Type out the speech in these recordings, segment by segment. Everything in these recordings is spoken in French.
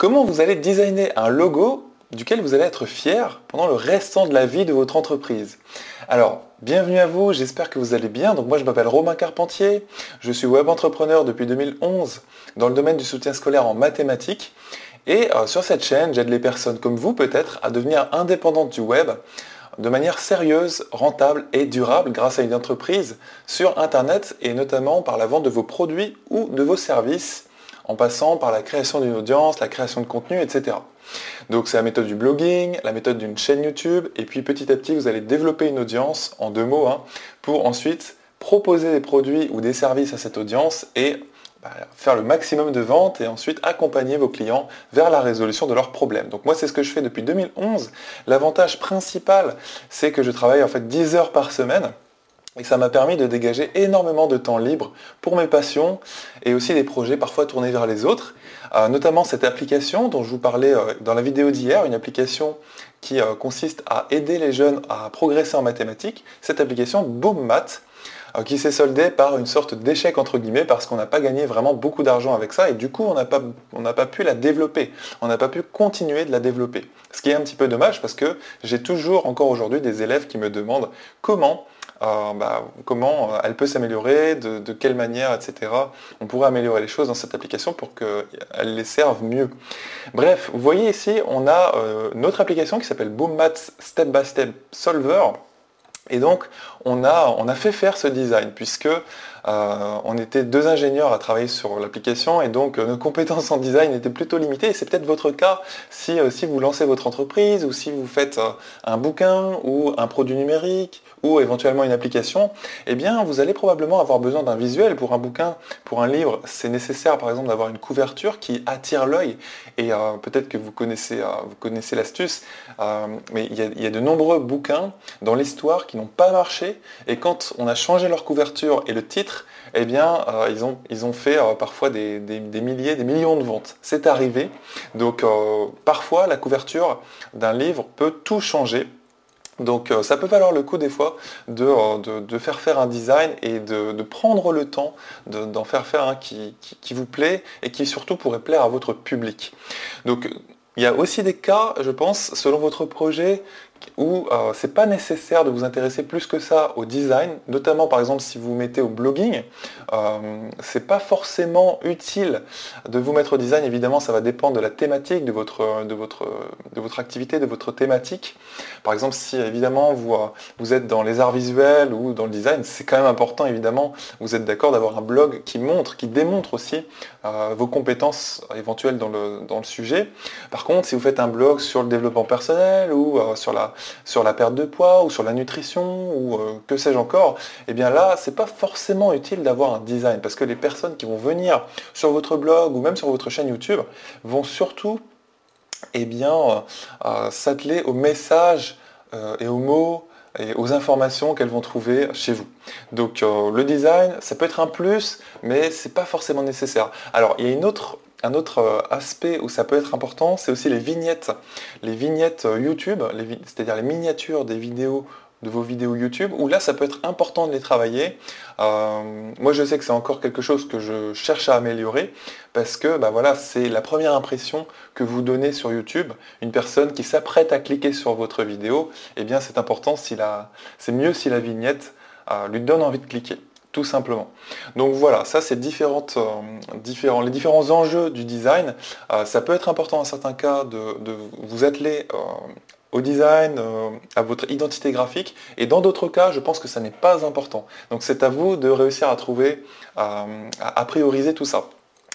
comment vous allez designer un logo duquel vous allez être fier pendant le restant de la vie de votre entreprise. Alors, bienvenue à vous, j'espère que vous allez bien. Donc moi je m'appelle Romain Carpentier, je suis web entrepreneur depuis 2011 dans le domaine du soutien scolaire en mathématiques. Et euh, sur cette chaîne, j'aide les personnes comme vous peut-être à devenir indépendantes du web de manière sérieuse, rentable et durable grâce à une entreprise sur Internet et notamment par la vente de vos produits ou de vos services en passant par la création d'une audience, la création de contenu, etc. Donc c'est la méthode du blogging, la méthode d'une chaîne YouTube, et puis petit à petit vous allez développer une audience, en deux mots, hein, pour ensuite proposer des produits ou des services à cette audience et bah, faire le maximum de ventes et ensuite accompagner vos clients vers la résolution de leurs problèmes. Donc moi c'est ce que je fais depuis 2011. L'avantage principal c'est que je travaille en fait 10 heures par semaine. Et ça m'a permis de dégager énormément de temps libre pour mes passions et aussi des projets parfois tournés vers les autres. Euh, notamment cette application dont je vous parlais euh, dans la vidéo d'hier, une application qui euh, consiste à aider les jeunes à progresser en mathématiques. Cette application BoomMath qui s'est soldée par une sorte d'échec entre guillemets parce qu'on n'a pas gagné vraiment beaucoup d'argent avec ça et du coup on n'a pas, pas pu la développer, on n'a pas pu continuer de la développer. Ce qui est un petit peu dommage parce que j'ai toujours encore aujourd'hui des élèves qui me demandent comment euh, bah, comment euh, elle peut s'améliorer, de, quelle manière, etc. On pourrait améliorer les choses dans cette application pour qu'elle les serve mieux. Bref, vous voyez ici, on a euh, notre application qui s'appelle BoomMath Step by Step Solver. Et donc, on a, fait faire ce design, puisque on était deux ingénieurs à travailler sur l'application, et donc nos compétences en design étaient plutôt limitées, et c'est peut-être votre cas si, si vous lancez votre entreprise, ou si vous faites un bouquin, ou un produit numérique, ou éventuellement une application, eh bien vous allez probablement avoir besoin d'un visuel pour un bouquin, pour un livre. C'est nécessaire par exemple d'avoir une couverture qui attire l'œil. Et euh, peut-être que vous connaissez, euh, l'astuce, euh, mais il y, a, de nombreux bouquins dans l'histoire qui n'ont pas marché. Et quand on a changé leur couverture et le titre, eh bien, ils, ont, ils ont fait parfois des, des, milliers, des millions de ventes. C'est arrivé. Donc, parfois, la couverture d'un livre peut tout changer. Donc euh, ça peut valoir le coup des fois de, euh, faire faire un design et de, prendre le temps d'en faire faire un qui, vous plaît et qui surtout pourrait plaire à votre public. Donc il y a aussi des cas, je pense, selon votre projet, où euh, c'est pas nécessaire de vous intéresser plus que ça au design, notamment par exemple si vous mettez au blogging, euh, c'est pas forcément utile de vous mettre au design, évidemment ça va dépendre de la thématique, de votre, de votre, de votre activité, de votre thématique. Par exemple si évidemment vous, euh, vous êtes dans les arts visuels ou dans le design, c'est quand même important évidemment, vous êtes d'accord d'avoir un blog qui montre, qui démontre aussi euh, vos compétences éventuelles dans le, dans le sujet. Contre si vous faites un blog sur le développement personnel ou sur la sur la perte de poids ou sur la nutrition ou euh, que sais-je encore, eh bien là, c'est pas forcément utile d'avoir un design parce que les personnes qui vont venir sur votre blog ou même sur votre chaîne YouTube vont surtout eh bien, euh, euh, s'atteler aux messages et aux mots et aux informations qu'elles vont trouver chez vous. Donc le design, ça peut être un plus, mais c'est pas forcément nécessaire. Alors il y a une autre un autre euh, aspect où ça peut être important, c'est aussi les vignettes. Les vignettes euh, YouTube, c'est-à-dire les miniatures des vidéos de vos vidéos YouTube, où là ça peut être important de les travailler. Euh, moi je sais que c'est encore quelque chose que je cherche à améliorer, parce que bah, voilà, c'est la première impression que vous donnez sur YouTube. Une personne qui s'apprête à cliquer sur votre vidéo, eh bien c'est important, si c'est mieux si la vignette lui donne envie de cliquer tout simplement. Donc voilà, ça c'est différentes, euh, différents, les différents enjeux du design. Euh, ça peut être important dans certains cas de, vous atteler euh, au design, à votre identité graphique, et dans d'autres cas, je pense que ça n'est pas important. Donc c'est à vous de réussir à trouver, à prioriser tout ça.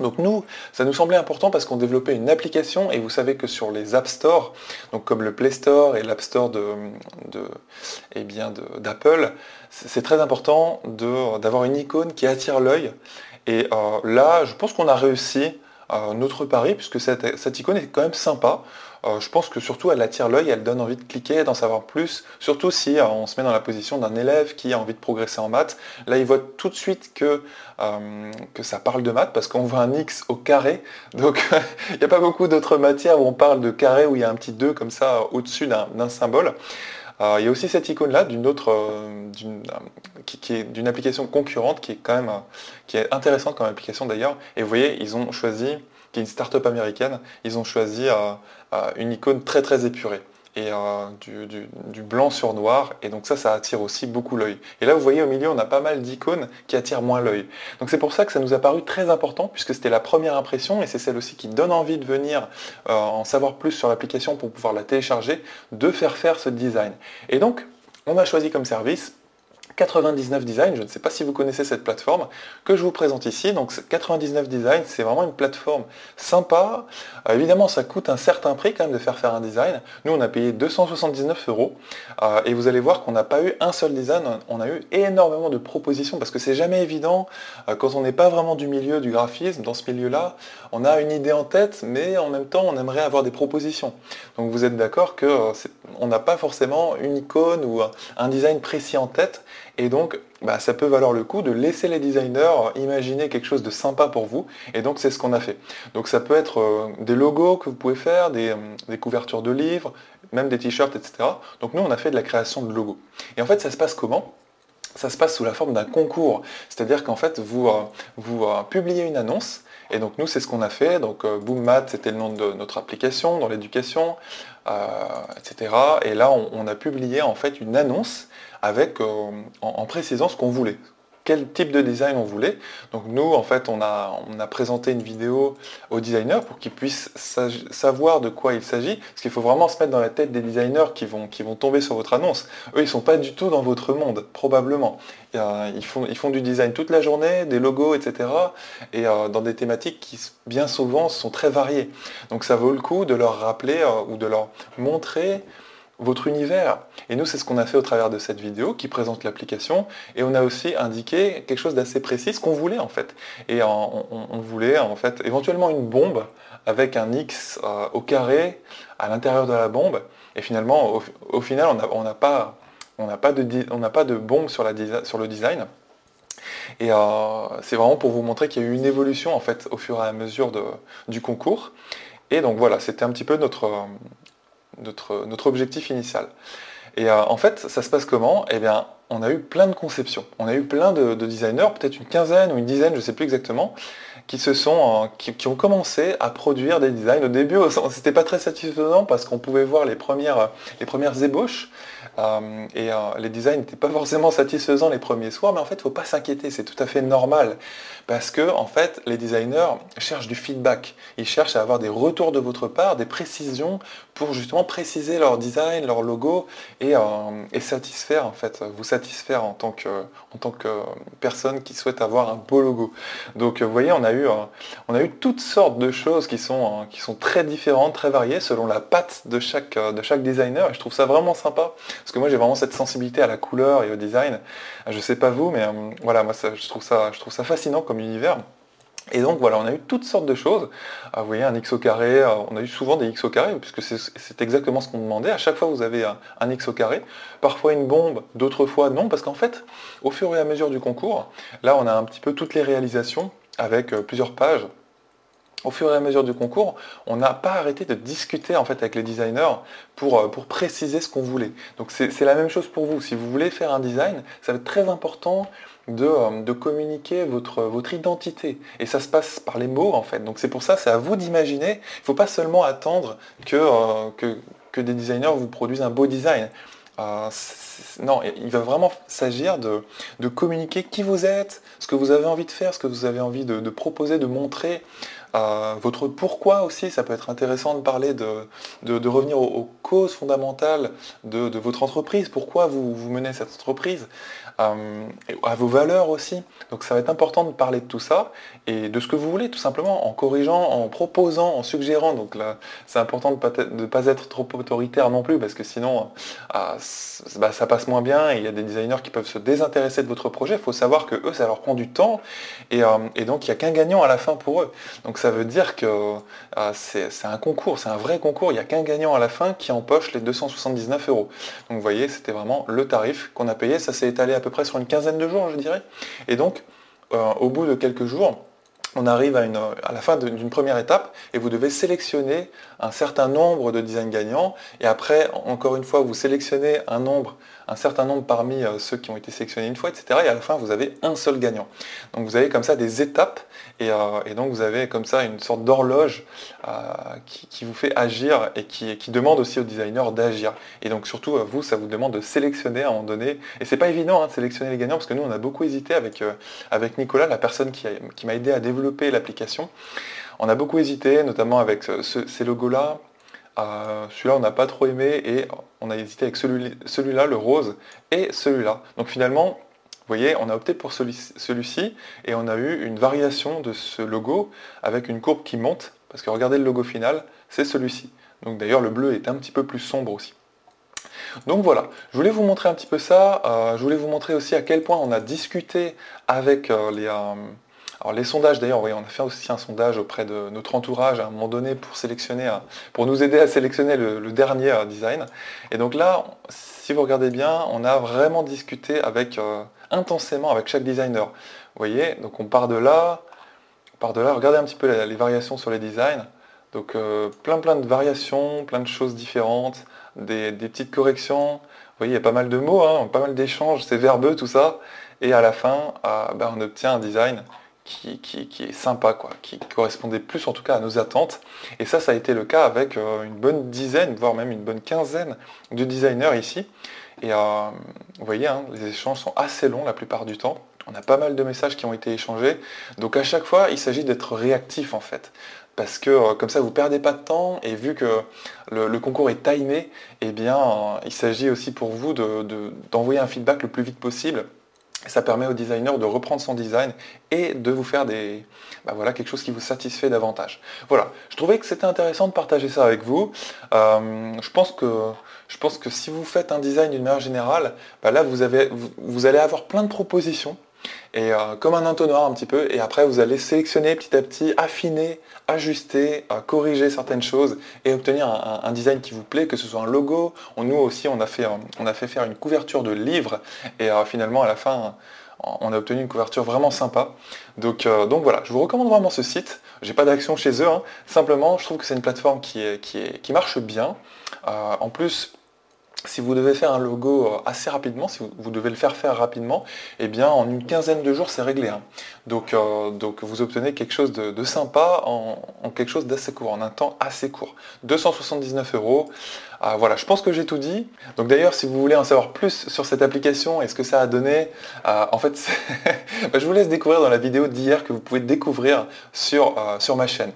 Donc nous, ça nous semblait important parce qu'on développait une application et vous savez que sur les App Store, comme le Play Store et l'App Store de, eh d'Apple, c'est très important d'avoir une icône qui attire l'œil. Et euh, là, je pense qu'on a réussi euh, notre pari puisque cette icône est quand même sympa. Euh, je pense que surtout elle attire l'œil, elle donne envie de cliquer, d'en savoir plus, surtout si euh, on se met dans la position d'un élève qui a envie de progresser en maths. Là, il voit tout de suite que, euh, que ça parle de maths parce qu'on voit un X au carré. Donc, il n'y a pas beaucoup d'autres matières où on parle de carré, où il y a un petit 2 comme ça au-dessus d'un symbole. il y a aussi cette icône là d'une autre, qui, est d'une application concurrente qui est quand même qui est intéressante comme application d'ailleurs. Et vous voyez, ils ont choisi qui est une start-up américaine, ils ont choisi une icône très très épurée et euh, du, blanc sur noir. Et donc ça, ça attire aussi beaucoup l'œil. Et là, vous voyez au milieu, on a pas mal d'icônes qui attirent moins l'œil. Donc c'est pour ça que ça nous a paru très important, puisque c'était la première impression, et c'est celle aussi qui donne envie de venir euh, en savoir plus sur l'application pour pouvoir la télécharger, de faire faire ce design. Et donc, on a choisi comme service 99 Design, je ne sais pas si vous connaissez cette plateforme, que je vous présente ici. Donc 99 Design, c'est vraiment une plateforme sympa. Euh, évidemment, ça coûte un certain prix quand même de faire faire un design. Nous, on a payé 279 euros. Euh, et vous allez voir qu'on n'a pas eu un seul design, on a eu énormément de propositions, parce que c'est jamais évident, euh, quand on n'est pas vraiment du milieu du graphisme, dans ce milieu-là, on a une idée en tête, mais en même temps, on aimerait avoir des propositions. Donc vous êtes d'accord qu'on n'a pas forcément une icône ou un design précis en tête. Et donc, bah, ça peut valoir le coup de laisser les designers imaginer quelque chose de sympa pour vous. Et donc, c'est ce qu'on a fait. Donc, ça peut être euh, des logos que vous pouvez faire, des, euh, couvertures de livres, même des t-shirts, etc. Donc, nous, on a fait de la création de logos. Et en fait, ça se passe comment? Ça se passe sous la forme d'un concours. C'est-à-dire qu'en fait, vous, euh, publiez une annonce, et donc nous, c'est ce qu'on a fait. Donc BoomMat, c'était le nom de notre application dans l'éducation, etc. Et là, on, a publié en fait une annonce avec, euh, en, précisant ce qu'on voulait, quel type de design on voulait. Donc nous, en fait, on a, on a présenté une vidéo aux designers pour qu'ils puissent savoir de quoi il s'agit, parce qu'il faut vraiment se mettre dans la tête des designers qui vont, qui vont tomber sur votre annonce. Eux, ils sont pas du tout dans votre monde, probablement. Ils font, ils font du design toute la journée, des logos, etc. Et euh, dans des thématiques qui, bien souvent, sont très variées. Donc ça vaut le coup de leur rappeler euh, ou de leur montrer votre univers. Et nous, c'est ce qu'on a fait au travers de cette vidéo qui présente l'application. Et on a aussi indiqué quelque chose d'assez précis, ce qu'on voulait en fait. Et on, voulait en fait éventuellement une bombe avec un X euh, au carré à l'intérieur de la bombe. Et finalement, au, final, on n'a pas, on pas, de, pas de bombe sur, la, sur le design. Et euh, c'est vraiment pour vous montrer qu'il y a eu une évolution en fait au fur et à mesure du concours. Et donc voilà, c'était un petit peu notre, notre, objectif initial. Et euh, en fait, ça se passe comment? Eh bien, on a eu plein de conceptions. On a eu plein de, designers, peut-être une quinzaine ou une dizaine, je ne sais plus exactement, qui se sont, euh, qui, ont commencé à produire des designs. Au début, c'était pas très satisfaisant parce qu'on pouvait voir les premières, les premières ébauches. Euh, et les designs n'étaient pas forcément satisfaisants les premiers soirs, mais en fait, il ne faut pas s'inquiéter, c'est tout à fait normal. Parce que, en fait, les designers cherchent du feedback. Ils cherchent à avoir des retours de votre part, des précisions pour justement préciser leur design, leur logo et, et satisfaire, en fait, vous satisfaire en tant que, en tant que personne qui souhaite avoir un beau logo. Donc vous voyez, on a eu, on a eu toutes sortes de choses qui sont, qui sont très différentes, très variées selon la patte de chaque, de chaque designer. Et je trouve ça vraiment sympa parce que moi j'ai vraiment cette sensibilité à la couleur et au design. Je sais pas vous, mais euh, voilà, moi je, trouve ça, je trouve ça fascinant comme univers. Et donc voilà, on a eu toutes sortes de choses. Ah, vous voyez, un x au carré, euh, on a eu souvent des x au carré, puisque c'est exactement ce qu'on demandait. À chaque fois, vous avez un, x au carré. Parfois une bombe, d'autres fois non, parce qu'en fait, au fur et à mesure du concours, là, on a un petit peu toutes les réalisations avec euh, plusieurs pages. Au fur et à mesure du concours, on n'a pas arrêté de discuter en fait avec les designers pour, euh, pour préciser ce qu'on voulait. Donc c'est la même chose pour vous. Si vous voulez faire un design, ça va être très important euh, de, communiquer votre, votre identité. Et ça se passe par les mots en fait. Donc c'est pour ça, c'est à vous d'imaginer. Il ne faut pas seulement attendre que, euh, que, que, des designers vous produisent un beau design. Non, il va vraiment s'agir de, communiquer qui vous êtes, ce que vous avez envie de faire, ce que vous avez envie de, proposer, de montrer, votre pourquoi aussi, ça peut être intéressant de parler de, revenir aux, causes fondamentales de, votre entreprise, pourquoi vous menez cette entreprise? Euh, à vos valeurs aussi. Donc ça va être important de parler de tout ça et de ce que vous voulez, tout simplement, en corrigeant, en proposant, en suggérant. Donc là, c'est important de ne pas, être trop autoritaire non plus, parce que sinon, euh, bah, ça passe moins bien et il y a des designers qui peuvent se désintéresser de votre projet. Il faut savoir que eux, ça leur prend du temps et, euh, donc il n'y a qu'un gagnant à la fin pour eux. Donc ça veut dire que c'est un concours, c'est un vrai concours. Il n'y a qu'un gagnant à la fin qui empoche les 279 euros. Donc vous voyez, c'était vraiment le tarif qu'on a payé. Ça s'est étalé à près sur une quinzaine de jours, je dirais. Et donc, euh, au bout de quelques jours, on arrive à, une, à la fin d'une première étape et vous devez sélectionner un certain nombre de designs gagnants. Et après, encore une fois, vous sélectionnez un nombre un certain nombre parmi euh, ceux qui ont été sélectionnés une fois, etc. Et à la fin, vous avez un seul gagnant. Donc vous avez comme ça des étapes, et, euh, donc vous avez comme ça une sorte d'horloge qui, vous fait agir et qui, demande aussi au designer d'agir. Et donc surtout, vous, ça vous demande de sélectionner à un moment donné. Et c'est pas évident hein, de sélectionner les gagnants, parce que nous, on a beaucoup hésité avec, avec Nicolas, la personne qui, qui m'a aidé à développer l'application. On a beaucoup hésité, notamment avec ces logos-là. Euh, celui-là, on n'a pas trop aimé et on a hésité avec celui-là, le rose, et celui-là. Donc finalement, vous voyez, on a opté pour celui-ci et on a eu une variation de ce logo avec une courbe qui monte, parce que regardez le logo final, c'est celui-ci. Donc d'ailleurs, le bleu est un petit peu plus sombre aussi. Donc voilà, je voulais vous montrer un petit peu ça. Euh, je voulais vous montrer aussi à quel point on a discuté avec euh, les, alors les sondages d'ailleurs, on a fait aussi un sondage auprès de notre entourage à un moment donné pour sélectionner, pour nous aider à sélectionner le, dernier euh, design. Et donc là, si vous regardez bien, on a vraiment discuté avec euh, intensément avec chaque designer. Vous voyez, donc on part de là, on part de là, regardez un petit peu les, variations sur les designs. Donc euh, plein plein de variations, plein de choses différentes, des, petites corrections. Vous voyez, il y a pas mal de mots, hein, pas mal d'échanges, c'est verbeux tout ça. Et à la fin, ben, on obtient un design qui, est sympa, quoi, qui correspondait plus en tout cas à nos attentes. Et ça, ça a été le cas avec euh, une bonne dizaine, voire même une bonne quinzaine de designers ici. Et euh, vous voyez, hein, les échanges sont assez longs la plupart du temps. On a pas mal de messages qui ont été échangés. Donc à chaque fois, il s'agit d'être réactif en fait. Parce que euh, comme ça, vous ne perdez pas de temps. Et vu que le, concours est timé, eh bien, il s'agit aussi pour vous d'envoyer un feedback le plus vite possible ça permet au designer de reprendre son design et de vous faire des, bah voilà, quelque chose qui vous satisfait davantage. Voilà, je trouvais que c'était intéressant de partager ça avec vous. Euh, je, pense que, je pense que si vous faites un design d'une manière générale, bah là vous, avez, vous allez avoir plein de propositions et euh, comme un entonnoir un petit peu, et après vous allez sélectionner petit à petit, affiner, ajuster, euh, corriger certaines choses et obtenir un, design qui vous plaît, que ce soit un logo. nous aussi on a, fait, on a fait faire une couverture de livre et euh, finalement à la fin on a obtenu une couverture vraiment sympa. Donc, donc voilà, je vous recommande vraiment ce site. J'ai pas d'action chez eux, hein. simplement je trouve que c'est une plateforme qui, est, qui, est, qui marche bien. en plus, si vous devez faire un logo euh, assez rapidement, si vous devez le faire faire rapidement, eh bien en une quinzaine de jours c'est réglé. Hein. Donc, euh, donc vous obtenez quelque chose de, sympa en, quelque chose d'assez court, en un temps assez court. 279 euros. Ah, voilà, je pense que j'ai tout dit. Donc d'ailleurs, si vous voulez en savoir plus sur cette application et ce que ça a donné, euh, en fait, bah, je vous laisse découvrir dans la vidéo d'hier que vous pouvez découvrir sur, sur ma chaîne.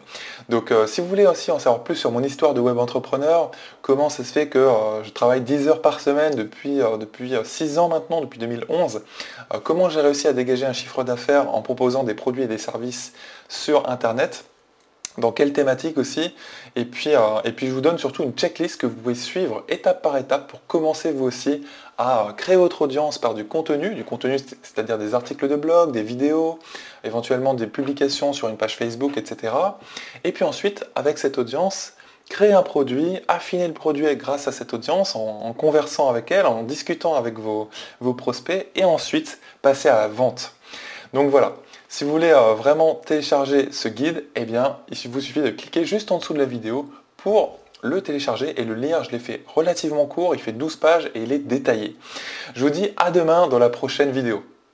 Donc si vous voulez aussi en savoir plus sur mon histoire de web entrepreneur, comment ça se fait que je travaille 10 heures par semaine depuis, depuis 6 ans maintenant, depuis 2011, comment j'ai réussi à dégager un chiffre d'affaires en proposant des produits et des services sur Internet? Dans quelle thématique aussi. Et puis, euh, et puis je vous donne surtout une checklist que vous pouvez suivre étape par étape pour commencer vous aussi à créer votre audience par du contenu, du contenu c'est-à-dire des articles de blog, des vidéos, éventuellement des publications sur une page Facebook, etc. Et puis ensuite, avec cette audience, créer un produit, affiner le produit grâce à cette audience, en, conversant avec elle, en discutant avec vos, vos prospects, et ensuite passer à la vente. Donc voilà, si vous voulez euh, vraiment télécharger ce guide, eh bien, il vous suffit de cliquer juste en dessous de la vidéo pour le télécharger et le lire. Je l'ai fait relativement court, il fait 12 pages et il est détaillé. Je vous dis à demain dans la prochaine vidéo.